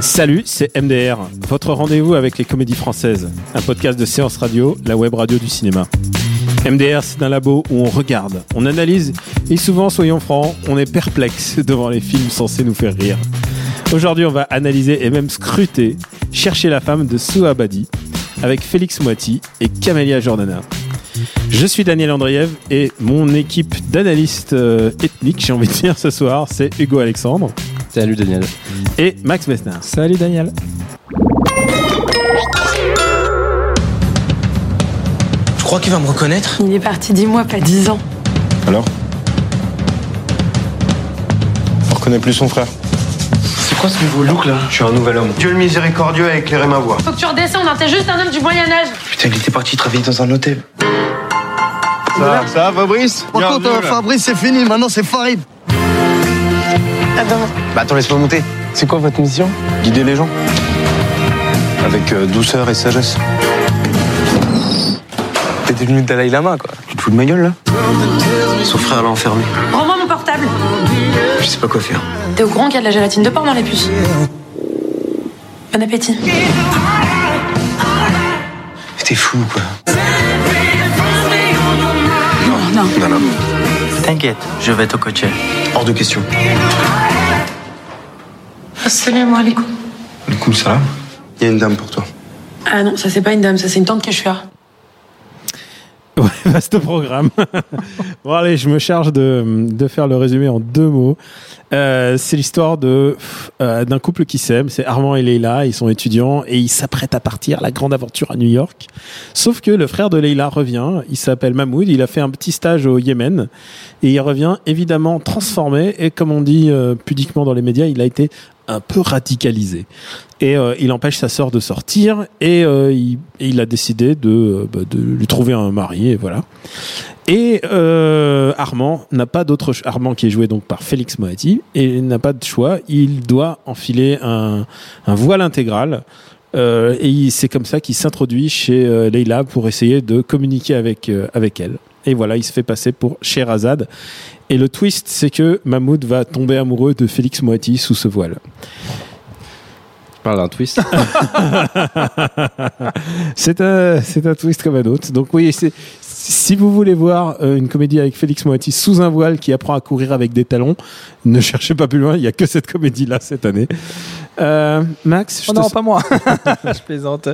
Salut, c'est MDR, votre rendez-vous avec les comédies françaises, un podcast de séance radio, la web radio du cinéma. MDR, c'est un labo où on regarde, on analyse et souvent, soyons francs, on est perplexe devant les films censés nous faire rire. Aujourd'hui, on va analyser et même scruter Chercher la femme de Sue Abadi avec Félix Moiti et Camélia Jordana. Je suis Daniel Andriev et mon équipe d'analystes euh, ethniques, j'ai envie de dire ce soir, c'est Hugo Alexandre Salut Daniel. et Max Messner. Salut Daniel. Je crois qu'il va me reconnaître? Il est parti dix mois, pas dix ans. Alors? On reconnaît plus son frère. C'est quoi ce nouveau look là? Je suis un nouvel homme. Dieu le miséricordieux a éclairé ma voie. Faut que tu redescendes, hein, t'es juste un homme du Moyen-Âge. Putain, il était parti travailler dans un hôtel. Ça, ça va Fabrice Par contre, euh, Fabrice, c'est fini. Maintenant, c'est Farid. Bah attends, laisse-moi monter. C'est quoi votre mission? Guider les gens. Avec euh, douceur et sagesse. T'es devenu Dalai Lama quoi. Tu te fous de ma gueule là? Son frère l'a enfermé. Rends-moi mon portable. Je sais pas quoi faire. T'es au courant qu'il y a de la gélatine de porc dans les puces? Bon appétit. T'es fou quoi. Non. Non. T'inquiète, je vais te coacher. Hors de question. Assalamu alaikum. Du coup, ça Il y a une dame pour toi. Ah non, ça c'est pas une dame, ça c'est une tante Keshua. Ouais, vaste programme. bon allez, je me charge de, de faire le résumé en deux mots. Euh, c'est l'histoire de euh, d'un couple qui s'aime. C'est Armand et Leila. Ils sont étudiants et ils s'apprêtent à partir la grande aventure à New York. Sauf que le frère de Leila revient. Il s'appelle Mahmoud. Il a fait un petit stage au Yémen et il revient évidemment transformé et comme on dit euh, pudiquement dans les médias, il a été un peu radicalisé et euh, il empêche sa sœur de sortir et il, a décidé de, bah, de lui trouver un mari et voilà. Et euh, Armand n'a pas d'autre Armand qui est joué donc par Félix Moati et n'a pas de choix. Il doit enfiler un, un voile intégral. Euh, et c'est comme ça qu'il s'introduit chez euh, Leila pour essayer de communiquer avec euh, avec elle. Et voilà, il se fait passer pour Sherazade. Et le twist, c'est que Mahmoud va tomber amoureux de Félix Moati sous ce voile. Je parle d'un twist. c'est un, c'est un twist comme un autre. Donc oui, c'est, si vous voulez voir euh, une comédie avec Félix Moati sous un voile qui apprend à courir avec des talons, ne cherchez pas plus loin. Il y a que cette comédie-là cette année. Euh, Max, je Oh te non, pas moi. je plaisante.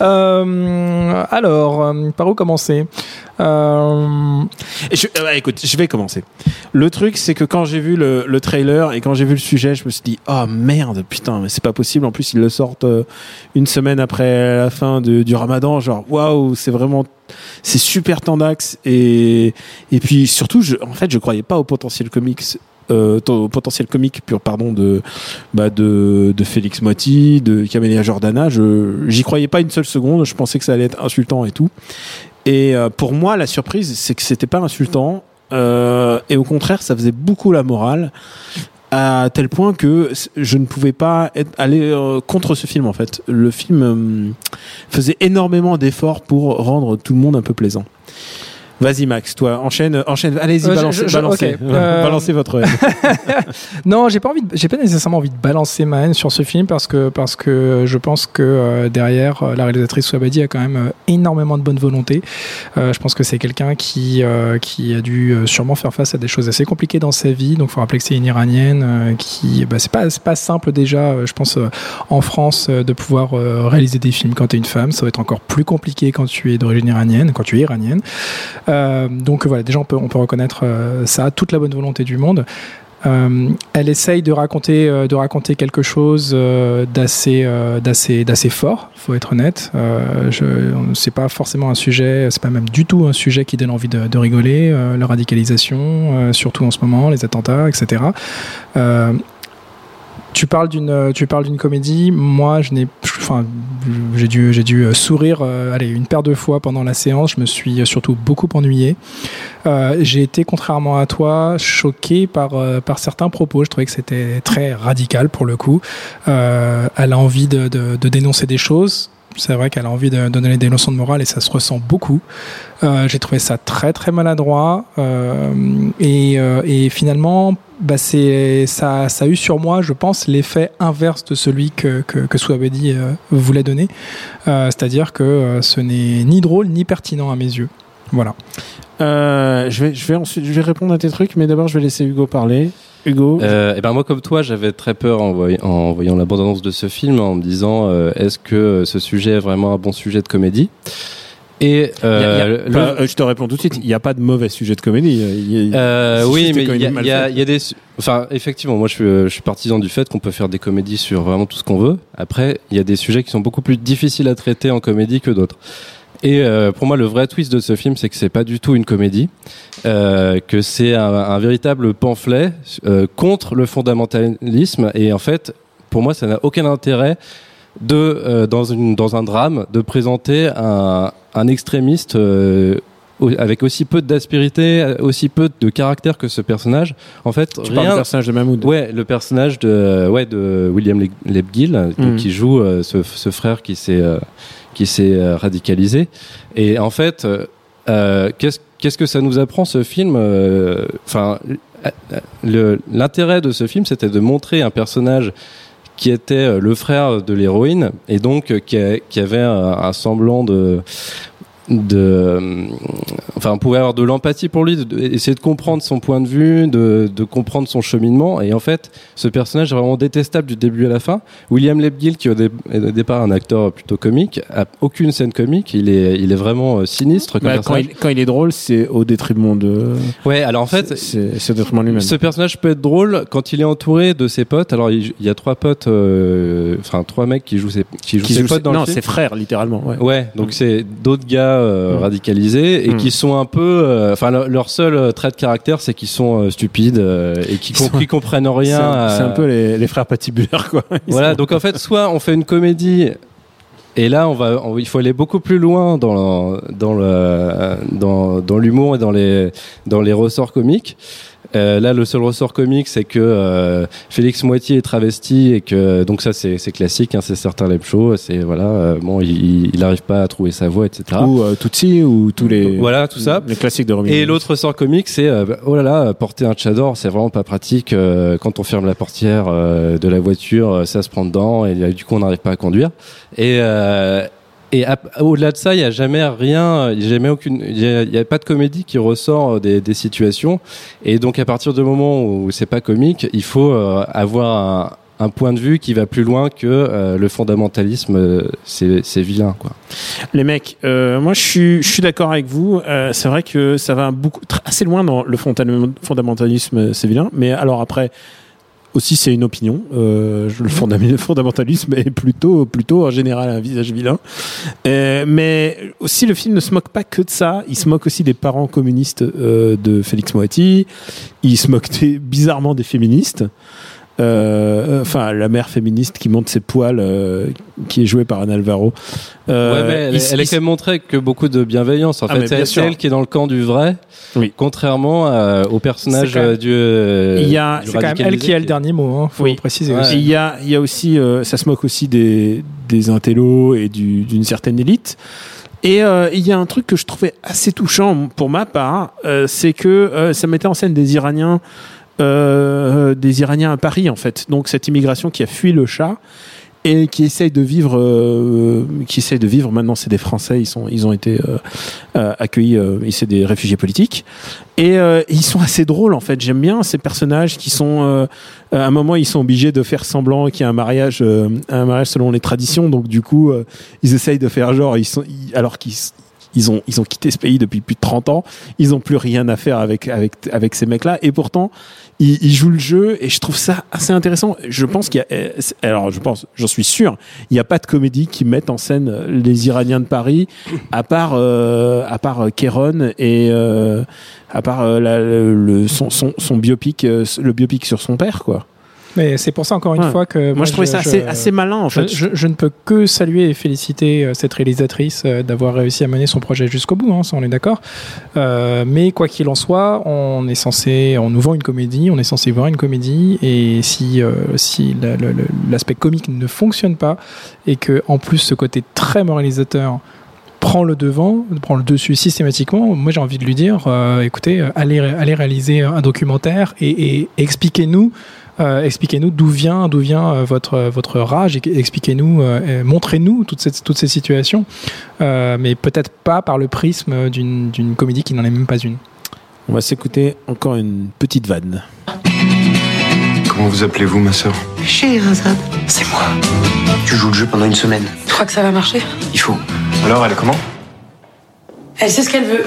Euh, alors, euh, par où commencer? Euh, Je- euh, ouais, écoute, je vais commencer. Le truc, c'est que quand j'ai vu le, le trailer et quand j'ai vu le sujet, je me suis dit, oh merde, putain, mais c'est pas possible. En plus, ils le sortent euh, une semaine après la fin de- du Ramadan. Genre, waouh, c'est vraiment, c'est super tendax et et puis surtout, je, en fait, je croyais pas au potentiel comics. Euh, potentiel comique pur pardon de bah de, de Félix Motti de Camélia Jordana je j'y croyais pas une seule seconde je pensais que ça allait être insultant et tout et euh, pour moi, la surprise, c'est que c'était pas insultant. Euh, et au contraire, ça faisait beaucoup la morale. À tel point que je ne pouvais pas être, aller euh, contre ce film en fait. Le film euh, faisait énormément d'efforts pour rendre tout le monde un peu plaisant. Vas-y Max, toi, enchaîne, enchaîne. Allez-y, Euh, balancez. Euh, balancez votre. Non, j'ai pas envie, j'ai pas nécessairement envie de balancer ma haine sur ce film parce que parce que je pense que euh, derrière euh, la réalisatrice Swabadi a quand même énormément de bonne volonté. Je pense que c'est quelqu'un qui qui a dû sûrement faire face à des choses assez compliquées dans sa vie. Donc, faut rappeler que c'est une iranienne qui, bah, c'est pas c'est pas simple déjà. je pense en France de pouvoir réaliser des films quand tu es une femme, ça va être encore plus compliqué quand tu es d'origine iranienne, quand tu es iranienne. Euh, donc voilà, déjà on peut, on peut reconnaître euh, ça, toute la bonne volonté du monde. Euh, elle essaye de raconter, euh, de raconter quelque chose euh, d'assez, euh, d'assez, d'assez fort. Faut être honnête. Je, c'est pas forcément un sujet, c'est pas même du tout un sujet qui donne envie de, de rigoler. la radicalisation, surtout en ce moment, les attentats, etc. Euh, tu parles d'une, tu parles d'une comédie. Moi, je n'ai, enfin, j'ai dû, j'ai dû sourire, euh, allez, une paire de fois pendant la séance. Je me suis surtout beaucoup ennuyé. Euh, j'ai été, contrairement à toi, choqué par, euh, par certains propos. Je trouvais que c'était très radical pour le coup. Euh, elle a envie de, de, de dénoncer des choses. C'est vrai qu'elle a envie de, donner des leçons de morale et ça se ressent beaucoup. Euh, j'ai trouvé ça très très maladroit euh, et, euh, et finalement, bah ça, ça a eu sur moi, je pense, l'effet inverse de celui que que, Swabedi voulait donner. C'est-à-dire que ce n'est ni drôle ni pertinent à mes yeux. Voilà. Je vais, je vais ensuite, je vais répondre à tes trucs, mais d'abord je vais laisser Hugo parler. Hugo. Euh, et ben moi comme toi j'avais très peur en, voy- en voyant la bande-annonce de ce film en me disant euh, est-ce que ce sujet est vraiment un bon sujet de comédie? Et Il y a- il y a euh, le- pas- euh, je te réponds tout de suite. Il n'y a pas de mauvais sujet de comédie. Il y a- Euh, oui, mais il y, a- des, su- enfin, effectivement, moi je suis, je suis partisan du fait qu'on peut faire des comédies sur vraiment tout ce qu'on veut. Après, il y a des sujets qui sont beaucoup plus difficiles à traiter en comédie que d'autres. Et euh, pour moi, le vrai twist de ce film, c'est que c'est pas du tout une comédie, euh, que c'est un, véritable pamphlet euh, contre le fondamentalisme. Et en fait, pour moi, ça n'a aucun intérêt de dans une dans un drame de présenter un, extrémiste avec aussi peu d'aspérité, aussi peu de caractère que ce personnage. En fait, Tu parles du rien. personnage de Mahmoud. Ouais, le personnage de ouais de William Le- Lebguil donc, Mhm. qui joue euh, ce, ce frère qui s'est euh, qui s'est euh, radicalisé. Et en fait, qu'est-ce qu'est-ce que ça nous apprend ce film Enfin, l'intérêt de ce film, c'était de montrer un personnage qui était le frère de l'héroïne et donc qui, a- qui avait un, un semblant de de euh, enfin on pouvait avoir de l'empathie pour lui de, de- essayer de comprendre son point de vue de, de comprendre son cheminement et en fait ce personnage est vraiment détestable du début à la fin William Lebguil qui au, dé- au départ un acteur plutôt comique a aucune scène comique il est il est vraiment euh, sinistre comme Bah, quand, il, quand il est drôle, c'est au détriment de. ouais alors en fait c'est au détriment lui-même. ce personnage peut être drôle quand il est entouré de ses potes. Alors il, il y a trois potes, euh, enfin trois mecs qui jouent ses, qui jouent Qui ses potes ses- dans non, le film. ses frères, littéralement. Ouais. Ouais, donc c'est d'autres gars euh, Mm. radicalisés et Mm. qui sont un peu, euh, enfin leur, leur seul euh, trait de caractère, c'est qu'ils sont stupides et qui, Ils sont- qui comprennent C'est rien. un, c'est à- un peu les, les frères patibulaires, quoi. Ils Voilà, sont- donc en fait, soit on fait une comédie. Et là, on va, on- il faut aller beaucoup plus loin dans le- dans le, dans, dans l'humour et dans les, dans les ressorts comiques. Euh, là, le seul ressort comique, c'est que euh, Félix Moitié est travesti et que donc ça, c'est classique, hein, c'est certain Lep c'est voilà, euh, bon, il, il arrive pas à trouver sa voix, etc. Ou euh, Tutsi, ou tous les. Voilà, tout ça. Les classiques de Romy. Et l'autre ressort comique, c'est euh, oh là là, porter un tchador, c'est vraiment pas pratique. euh, quand on ferme la portière euh, de la voiture, ça se prend dedans et du coup on n'arrive pas à conduire. Et euh, et au-delà de ça, il y a jamais rien, il y a jamais aucune, il y a, pas de comédie qui ressort euh, des, situations. Et donc à partir du moment où c'est pas comique, il faut euh, avoir un, point de vue qui va plus loin que euh, le fondamentalisme, euh, c'est vilain quoi. Les mecs, moi je suis, je suis d'accord avec vous. C'est vrai que ça va beaucoup, assez loin dans le fonda- fondamentalisme, c'est vilain. Mais alors après, aussi c'est une opinion. Euh, je- le fondam- fondamentalisme est plutôt, plutôt en général un visage vilain. Euh, mais aussi le film ne se moque pas que de ça. Il se moque aussi des parents communistes euh, de Félix Moati. Il se moque des- bizarrement des féministes. Euh, enfin, la mère féministe qui monte ses poils, euh, qui est jouée par Anne Alvaro. Euh, ouais, mais elle, il- est- elle est il- quand même montrée que beaucoup de bienveillance. En Ah, fait, c'est elle qui est dans le camp du vrai, Oui. contrairement euh, au personnage même- du. euh, Il y a- C'est quand même elle qui a le dernier mot, hein, faut Oui. préciser Ouais. aussi. Il y a, il y a aussi, euh, ça se moque aussi des, des intellos et du- d'une certaine élite. Et euh, il y a un truc que je trouvais assez touchant pour ma part, euh, c'est que euh, ça mettait en scène des Iraniens, euh, des Iraniens à Paris en fait. Donc cette immigration qui a fui le chat et qui essaye de vivre, euh, qui essaye de vivre. Maintenant, c'est des Français. Ils sont, ils ont été euh, euh, accueillis. Euh, c'est des réfugiés politiques. Et euh, ils sont assez drôles en fait. J'aime bien ces personnages qui sont. à un moment, ils sont obligés de faire semblant qu'il y a un mariage, un mariage selon les traditions. Donc du coup, ils essayent de faire genre, ils sont, alors qu'ils ils ont ils ont quitté ce pays depuis plus de 30 ans, ils ont plus rien à faire avec avec avec ces mecs-là et pourtant ils, ils jouent le jeu et je trouve ça assez intéressant. Je pense qu'il y a c'est- alors je pense, j'en suis sûr, il n'y a pas de comédie qui mette en scène les Iraniens de Paris à part euh, à part euh, Kéron et euh, à part euh, la- le, son, son biopic euh, le biopic sur son père quoi. Mais c'est pour ça, encore une Ouais. fois, que. Moi, je trouvais ça assez, assez malin en Je, fait. je- je ne peux que saluer et féliciter euh, cette réalisatrice euh, d'avoir réussi à mener son projet jusqu'au bout, hein, ça on est d'accord. Euh, mais quoi qu'il en soit, on est censé, on nous vend une comédie, on est censé voir une comédie, et si, euh, si la- l'aspect comique ne fonctionne pas, et que en plus ce côté très moralisateur prend le devant, prend le dessus systématiquement, moi j'ai envie de lui dire, euh, écoutez, allez, allez réaliser un documentaire et, et expliquez-nous expliquez-nous d'où vient, d'où vient euh, votre, votre rage, et expliquez-nous, euh, et montrez-nous toutes ces, toutes ces situations, euh, mais peut-être pas par le prisme d'une d'une comédie qui n'en est même pas une. On va s'écouter encore une petite vanne. Comment vous appelez-vous, ma sœur? Scheherazade. C'est moi. Tu joues le jeu pendant une semaine. Tu crois que ça va marcher? Il faut. Alors, elle est comment? Elle sait ce qu'elle veut.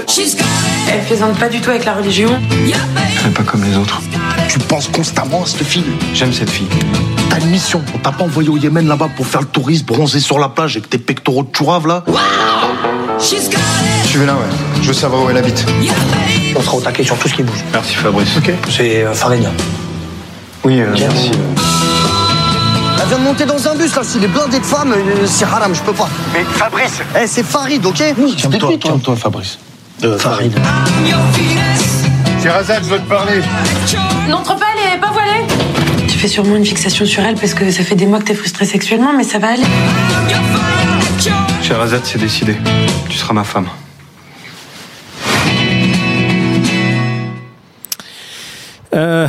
Elle plaisante pas du tout avec la religion. Elle est pas comme les autres. Tu penses constamment à cette fille. J'aime cette fille. T'as une mission. On t'a pas envoyé au Yémen là-bas pour faire le touriste, bronzer sur la plage avec tes pectoraux de chourave là Suivez-la, ouais. Je veux savoir où elle habite. On sera au taquet sur tout ce qui bouge. Merci, Fabrice. Ok. C'est euh, Farina. Oui, euh, merci. Elle vient de monter dans un bus là, s'il est blindé de femmes, euh, c'est haram, je peux pas. Mais Fabrice Eh, c'est Farid, ok Oui, calme-toi, calme-toi, Fabrice. Euh, Farid. Sherazade, je veux te parler. N'entre pas, elle est pas voilée. Tu fais sûrement une fixation sur elle parce que ça fait des mois que t'es frustré sexuellement, mais ça va aller. Sherazade, c'est décidé. Tu seras ma femme. Euh,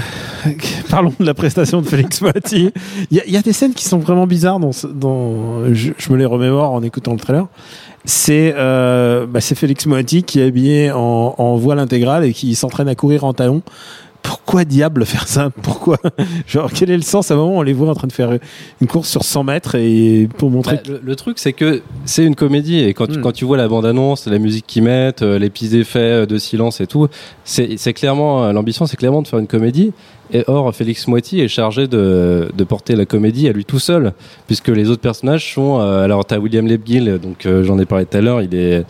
parlons de la prestation de Félix Moati. Il y, a- il y a des scènes qui sont vraiment bizarres. Dans, ce- dans, je, je me les remémore en écoutant le trailer. C'est euh, bah, c'est Félix Moati qui est habillé en, en voile intégrale et qui s'entraîne à courir en talons. Pourquoi diable faire ça? Pourquoi? Genre quel est le sens? À un moment on les voit en train de faire une course sur 100 mètres et pour montrer Bah, le, le truc, c'est que c'est une comédie et quand, tu- Mm. quand tu vois la bande-annonce, la musique qu'ils mettent, euh, les petits effets euh, de silence et tout, c'est c'est clairement euh, l'ambition, c'est clairement de faire une comédie. Et or, Félix Moiti est chargé de, de porter la comédie à lui tout seul, puisque les autres personnages sont. euh, alors, t'as William Lebguil, donc euh, j'en ai parlé tout à l'heure. Il est,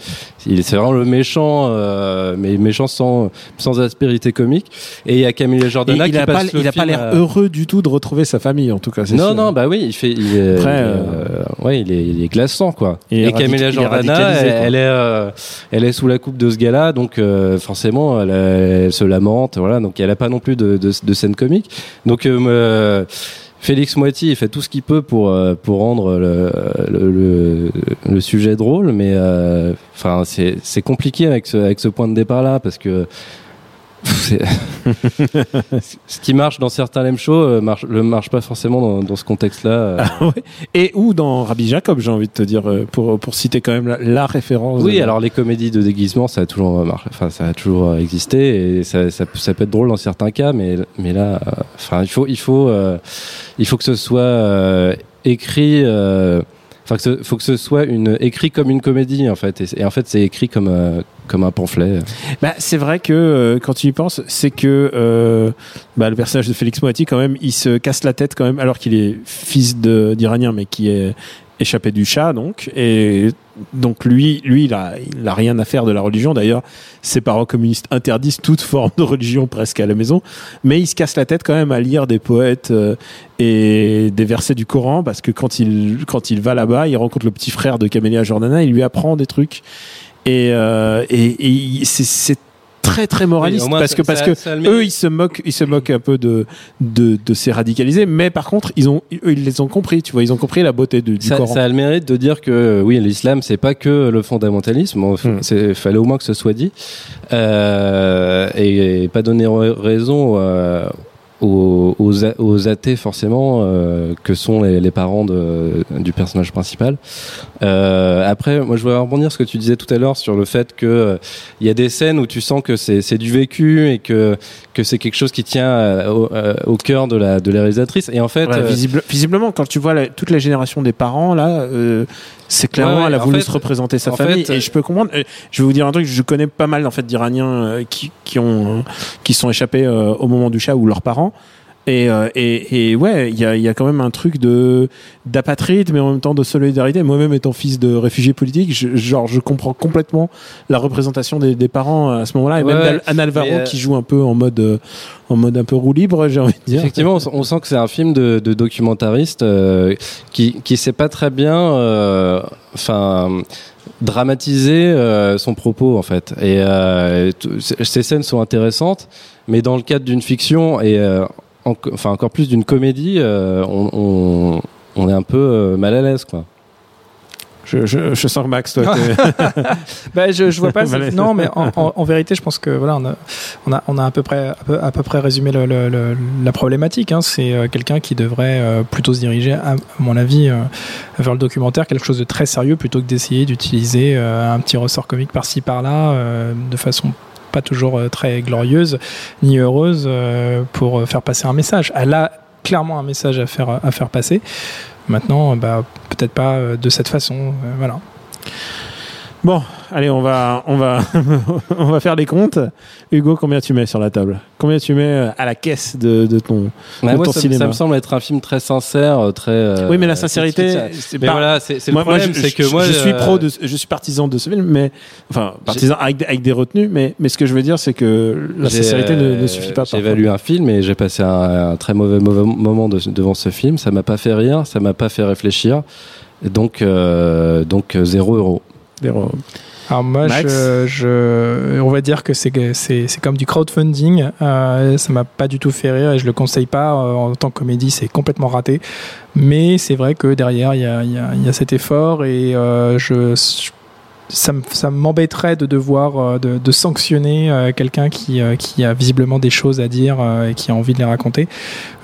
il est c'est vraiment le méchant, euh, mais méchant sans sans aspérité comique. Et il y a Camille Jordana qui a pas, passe le il a pas l'air à- heureux du tout de retrouver sa famille en tout cas. c'est non, sûr. non, bah oui, il fait, il est, Après, euh, ouais, il est, il est glaçant, quoi. Il Et est Jordana, elle, elle est, euh, elle est sous la coupe de ce gars-là, donc euh, forcément, elle, elle se lamente, voilà. Donc elle a pas non plus de, de, de scène comique. Donc euh, euh, Félix Moiti, fait tout ce qu'il peut pour euh, pour rendre le, sujet drôle, mais euh, enfin c'est c'est compliqué avec ce avec ce point de départ là parce que ce qui marche dans certains lame shows euh, marche le marche pas forcément dans, dans ce contexte-là. euh. Ah ouais. Et ou dans Rabbi Jacob, j'ai envie de te dire, euh, pour, pour citer quand même la, la référence. Oui, de- alors les comédies de déguisement, ça a toujours marché, enfin ça a toujours existé et ça, ça, peut- ça peut être drôle dans certains cas, mais mais là, enfin il faut il faut euh, il faut que ce soit euh, écrit. euh, Enfin, que faut que ce soit une écrit comme une comédie en fait, et, en fait c'est écrit comme euh, comme un pamphlet. Bah, c'est vrai que euh, quand tu y penses, c'est que euh, bah, le personnage de Félix Moati, quand même, il se casse la tête quand même, alors qu'il est fils d'Iranien, mais qui est échappé du chat, donc. Et donc lui, lui, il a, il a rien à faire de la religion. D'ailleurs, ses parents communistes interdisent toute forme de religion presque à la maison, mais il se casse la tête quand même à lire des poètes euh, et des versets du Coran, parce que quand il quand il va là-bas, il rencontre le petit frère de Camélia Jordana, il lui apprend des trucs. Et, euh, et, et c'est très très moraliste Oui, parce ça- que parce ça- que ça eux ils se moquent ils se moquent un peu de de, de ces radicalisés mais par contre ils ont eux ils les ont compris tu vois ils ont compris la beauté de- du ça, Coran ça a le mérite de dire que oui, l'islam c'est pas que le fondamentalisme. Il c'est fallait au moins que ce soit dit euh, et, et pas donner ra- raison euh, aux, aux, a- aux athées forcément euh, que sont les, les parents de, du personnage principal. Euh, après, moi je voudrais rebondir sur ce que tu disais tout à l'heure sur le fait que euh, il y a des scènes où tu sens que c'est c'est du vécu et que que c'est quelque chose qui tient euh, au, euh, au cœur de la de la réalisatrice. Et en fait, Ouais, visible- visiblement, quand tu vois la- toute la génération des parents, là, euh, c'est clairement, Ouais, ouais, elle a voulu fait- se représenter sa famille. fait, et je peux comprendre. euh, Je vais vous dire un truc, je connais pas mal, en fait, d'Iraniens euh, qui, qui ont, qui sont échappés euh, au moment du chat ou leurs parents. Et, euh, et, et ouais, il y a, y a quand même un truc de d'apatride, mais en même temps de solidarité. Moi-même étant fils de réfugiés politiques, je, genre je comprends complètement la représentation des, des parents à ce moment-là. Et Ouais, même Anne Alvaro euh, qui joue un peu en mode euh, en mode un peu roue libre, j'ai envie de dire. Effectivement, on, on sent que c'est un film de, de documentariste euh, qui qui sait pas très bien, euh, enfin dramatiser euh, son propos en fait. Et euh, ces scènes sont intéressantes, mais dans le cadre d'une fiction et euh, en- enfin encore plus d'une comédie, euh, on, on on est un peu euh, mal à l'aise quoi. Je, je, je sens que Max, toi, Bah, je, je vois pas. Non, mais en, en- en vérité, je pense que voilà, on a, on a, on a à peu près, à peu, à peu près résumé le- le- le- la problématique. hein. C'est euh, quelqu'un qui devrait euh, plutôt se diriger, à, à mon avis, euh, vers le documentaire, quelque chose de très sérieux, plutôt que d'essayer d'utiliser un petit ressort comique par-ci par-là, de façon pas toujours euh, très glorieuse ni heureuse euh, pour euh, faire passer un message. Elle a clairement un message à faire, passer. Maintenant, bah, peut-être pas de cette façon. Bon, allez, on va, on va, on va faire les comptes. Hugo, combien tu mets sur la table? Combien tu mets euh, à la caisse de, de ton, Ouais, de moi, ton ça, cinéma? ça me semble être un film très sincère, euh, très. euh, Oui, mais la sincérité, c'est pas- voilà, c'est le moi, problème, je, c'est que moi, je suis pro, de, je suis partisan de ce film, mais enfin partisan avec, avec des retenues, mais mais ce que je veux dire, c'est que la sincérité ne, ne suffit pas. J'ai évalué un film et j'ai passé un, un très mauvais, mauvais moment de- devant ce film. Ça m'a pas fait rire, ça m'a pas fait réfléchir. Donc, euh, donc euh, zéro euro. Zéro. Alors moi, je, je- on va dire que c'est que c'est c'est comme du crowdfunding. Euh, ça m'a pas du tout fait rire et je le conseille pas euh, en tant que comédie. C'est complètement raté. Mais c'est vrai que derrière, il y a, il y a- il y a cet effort et euh, je, ça me- ça m'embêterait de devoir euh, de, de sanctionner euh, quelqu'un qui, euh, qui a visiblement des choses à dire et qui a envie de les raconter.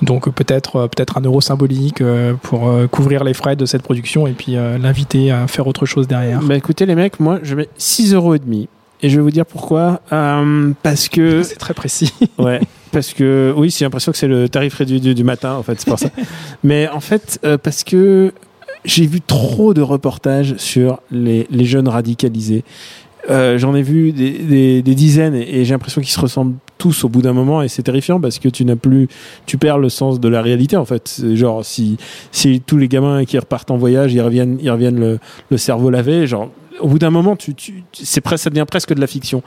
Donc peut-être peut-être un euro symbolique pour couvrir les frais de cette production et puis l'inviter à faire autre chose derrière. Bah écoutez les mecs, moi je mets 6 euros et demi. Et je vais vous dire pourquoi. Euh, parce que C'est très précis. Ouais, parce que oui, j'ai l'impression que c'est le tarif réduit du, du matin, en fait, c'est pour ça. Mais en fait, euh, parce que j'ai vu trop de reportages sur les, les jeunes radicalisés. Euh, J'en ai vu des, des, dizaines et, et j'ai l'impression qu'ils se ressemblent tous au bout d'un moment et c'est terrifiant parce que tu n'as plus, tu perds le sens de la réalité en fait. Genre si si tous les gamins qui repartent en voyage, ils reviennent, ils reviennent le, le cerveau lavé, genre au bout d'un moment, tu, tu, c'est presque, ça devient presque de la fiction.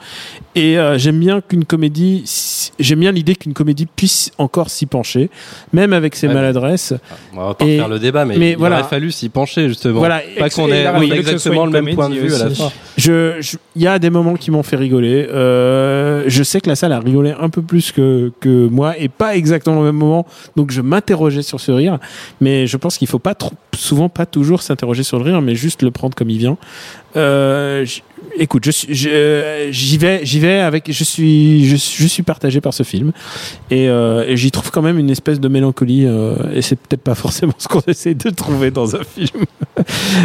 Et euh, j'aime bien qu'une comédie, j'aime bien l'idée qu'une comédie puisse encore s'y pencher, même avec ses Ouais, maladresses. On va pas Et- faire le débat, mais, mais il voilà. aurait fallu s'y pencher justement. Voilà, pas qu'on ait exactement le même point de vue à la fin. Je- il y a des moments qui m'ont fait rigoler. Euh, je sais que la salle a rigolé un peu plus que que moi et pas exactement au même moment. Donc je m'interrogeais sur ce rire, mais je pense qu'il faut pas trop, souvent pas toujours s'interroger sur le rire, mais juste le prendre comme il vient. Euh, écoute, je je- j'y vais, j'y vais avec, je suis, je, suis- je suis partagé par ce film et, euh, et j'y trouve quand même une espèce de mélancolie euh, et c'est peut-être pas forcément ce qu'on essaie de trouver dans un film.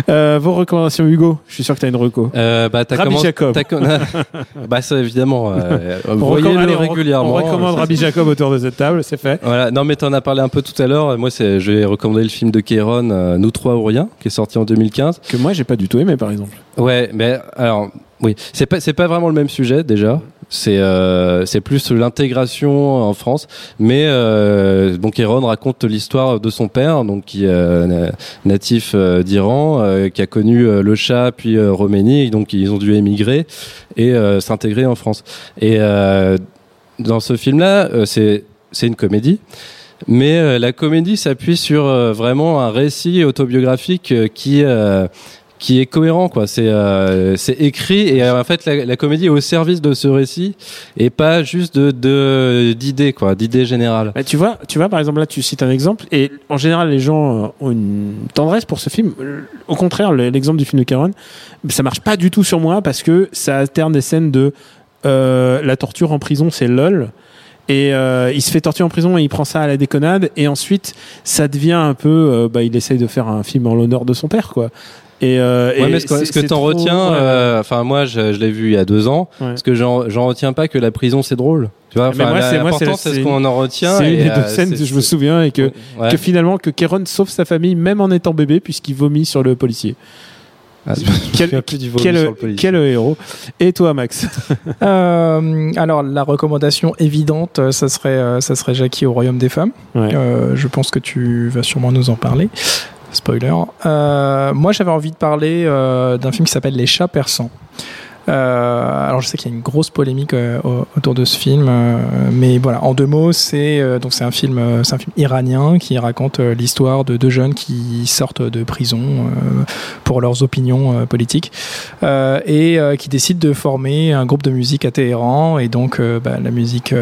Euh, vos recommandations, Hugo. Je suis sûr que tu as une reco. Euh, bah, t'as Rabbi comment- Jacob. bah, ça, évidemment. Euh, recommande- Voyez-le régulièrement. On recommande Rabbi Jacob autour de cette table, c'est fait. Voilà. Non, mais t'en as parlé un peu tout à l'heure. Moi, je vais recommander le film de Kéron, Nous trois ou rien, qui est sorti en 2015. Que moi, j'ai pas du tout aimé, par exemple. Ouais, mais alors, oui, c'est pas, c'est pas vraiment le même sujet déjà. C'est, euh, c'est plus l'intégration en France. Mais euh, bon, Kéron raconte l'histoire de son père, donc qui est euh, na- natif euh, d'Iran, euh, qui a connu le Shah puis Roménie, donc ils ont dû émigrer et s'intégrer en France. Et dans ce film-là, c'est, c'est une comédie. Mais la comédie s'appuie sur vraiment un récit autobiographique qui qui est cohérent quoi. C'est euh, écrit et euh, en fait la, comédie est au service de ce récit et pas juste d'idées quoi, d'idées générales. Bah, tu vois, tu vois, par exemple, là, tu cites un exemple, et en général, les gens euh, ont une tendresse pour ce film. Au contraire, le- l'exemple du film de Caron, ça marche pas du tout sur moi parce que ça alterne des scènes de la torture en prison, c'est lol. Et il se fait torturer en prison et il prend ça à la déconnade. Et ensuite, ça devient un peu. bah, il essaye de faire un film en l'honneur de son père, quoi. Et, euh, Ouais, et mais ce que, c'est- ce que t'en trop- retiens, euh, enfin moi je, je l'ai vu il y a deux ans, Ouais. parce que j'en j'en retiens pas que la prison c'est drôle. Tu vois, Mais enfin, moi, c'est- moi, c'est- c'est ce qu'on en retient. C'est une des deux euh, scènes c'est- que je me souviens et que, Ouais. que finalement que Kéron sauve sa famille même en étant bébé puisqu'il vomit sur le policier. Ah, Quel, souviens plus du vomi quel- sur le policier. quel héros. Et toi, Max? Euh, alors la recommandation évidente, ça serait, ça serait Jackie au royaume des femmes. Ouais. Euh, je pense que tu vas sûrement nous en parler. Spoiler. Euh, moi, j'avais envie de parler euh, d'un film qui s'appelle Les chats persans. Euh, alors je sais qu'il y a une grosse polémique euh, au- autour de ce film, euh, mais voilà, en deux mots, c'est euh, donc c'est un film, c'est un film iranien qui raconte l'histoire de deux jeunes qui sortent de prison pour leurs opinions politiques et qui décident de former un groupe de musique à Téhéran. Et donc, bah, la musique,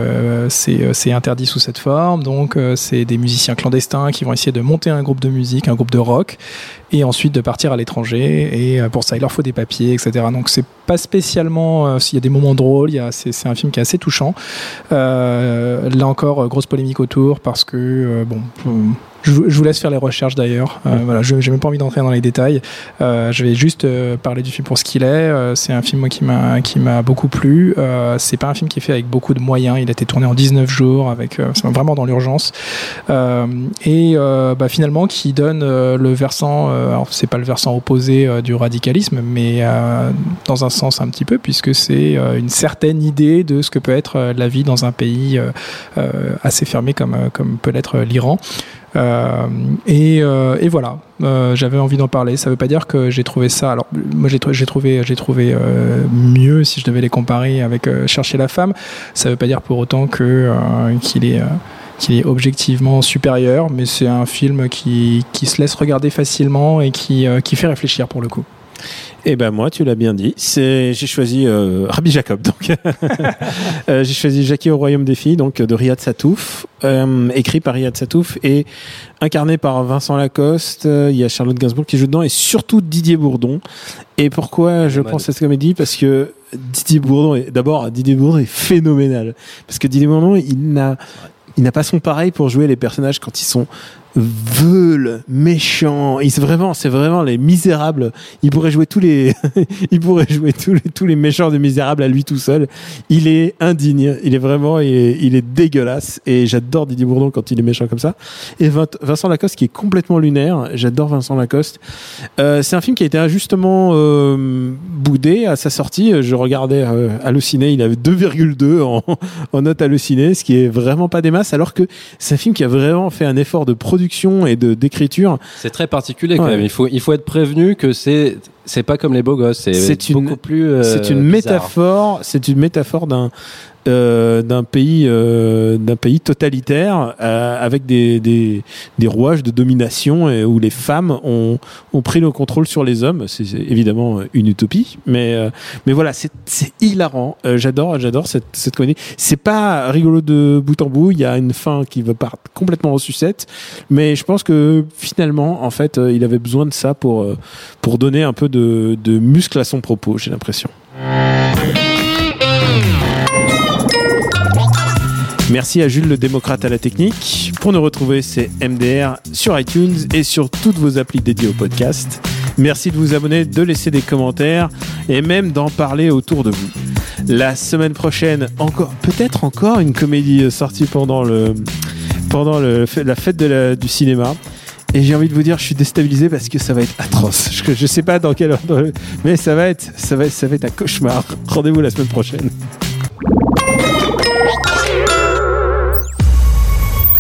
c'est interdit sous cette forme. Donc, c'est des musiciens clandestins qui vont essayer de monter un groupe de musique, un groupe de rock, et ensuite de partir à l'étranger. Et pour ça, il leur faut des papiers, etc. Donc, c'est pas spécialement. euh, S'il y a des moments drôles, il y a- c'est c'est un film qui est assez touchant. Euh, là encore, euh, grosse polémique autour parce que, bon. Je, vous- je vous laisse faire les recherches d'ailleurs. Euh, voilà, je n'ai même pas envie d'entrer dans les détails. Euh, je vais juste euh, parler du film pour ce qu'il est. Euh, c'est un film moi, qui m'a qui m'a beaucoup plu. Euh, c'est pas un film qui est fait avec beaucoup de moyens. Il a été tourné en 19 jours, avec euh, vraiment dans l'urgence. Euh, et euh, bah, finalement, qui donne euh, le versant. Euh, alors c'est pas le versant opposé du radicalisme, mais euh, dans un sens un petit peu, puisque c'est euh, une certaine idée de ce que peut être la vie dans un pays assez fermé comme comme peut l'être l'Iran. Euh, et, euh, et voilà, Euh, j'avais envie d'en parler. Ça veut pas dire que j'ai trouvé ça. Alors, moi, j'ai trou- j'ai trouvé, j'ai trouvé mieux si je devais les comparer avec Chercher la femme. Ça veut pas dire pour autant qu'il est objectivement supérieur, mais c'est un film qui, se laisse regarder facilement et qui fait réfléchir pour le coup. Eh ben moi, tu l'as bien dit. C'est j'ai choisi euh, Rabbi Jacob. Donc Euh, j'ai choisi Jackie au royaume des filles, donc de Riyad Satouf, euh, écrit par Riyad Satouf et incarné par Vincent Lacoste. Euh, Il y a Charlotte Gainsbourg qui joue dedans et surtout Didier Bourdon. Et pourquoi je pense à cette comédie? Parce que Didier Bourdon est d'abord Didier Bourdon est phénoménal. Parce que Didier Bourdon, il n'a il n'a pas son pareil pour jouer les personnages quand ils sont veules, méchants. Il c'est vraiment, c'est vraiment les misérables. Il pourrait jouer tous les, il pourrait jouer tous les, tous les méchants de misérables à lui tout seul. Il est indigne. Il est vraiment, il est, il est dégueulasse. Et j'adore Didier Bourdon quand il est méchant comme ça. Et Vin- Vincent Lacoste qui est complètement lunaire. J'adore Vincent Lacoste. Euh, c'est un film qui a été injustement euh, boudé à sa sortie. Je regardais euh, Allociné, il avait 2,2 en, en note Allociné, ce qui est vraiment pas des masses, alors que c'est un film qui a vraiment fait un effort de production et de d'écriture. C'est très particulier quand Ouais. même. Il faut, il faut être prévenu que c'est, c'est pas comme les beaux gosses. C'est, une- beaucoup plus. euh, c'est une bizarre. métaphore, c'est une métaphore d'un euh, d'un pays euh, d'un pays totalitaire euh, avec des, des des rouages de domination et où les femmes ont ont pris le contrôle sur les hommes. C'est évidemment une utopie, mais euh, mais voilà, c'est hilarant. J'adore j'adore cette cette comédie. C'est pas rigolo de bout en bout. Il y a une fin qui va part complètement en sucette, mais je pense que finalement, en fait, il avait besoin de ça pour pour donner un peu de de muscle à son propos. J'ai l'impression. Merci à Jules le démocrate à la technique. Pour nous retrouver, c'est MDR sur iTunes et sur toutes vos applis dédiées au podcast. Merci de vous abonner, de laisser des commentaires et même d'en parler autour de vous. La semaine prochaine, encore, peut-être encore une comédie euh, sortie pendant le, pendant le, la fête du cinéma. Et j'ai envie de vous dire, je suis déstabilisé parce que ça va être atroce. Je, je sais pas dans quel ordre, mais ça va être, ça va, ça va être un cauchemar. Rendez-vous la semaine prochaine.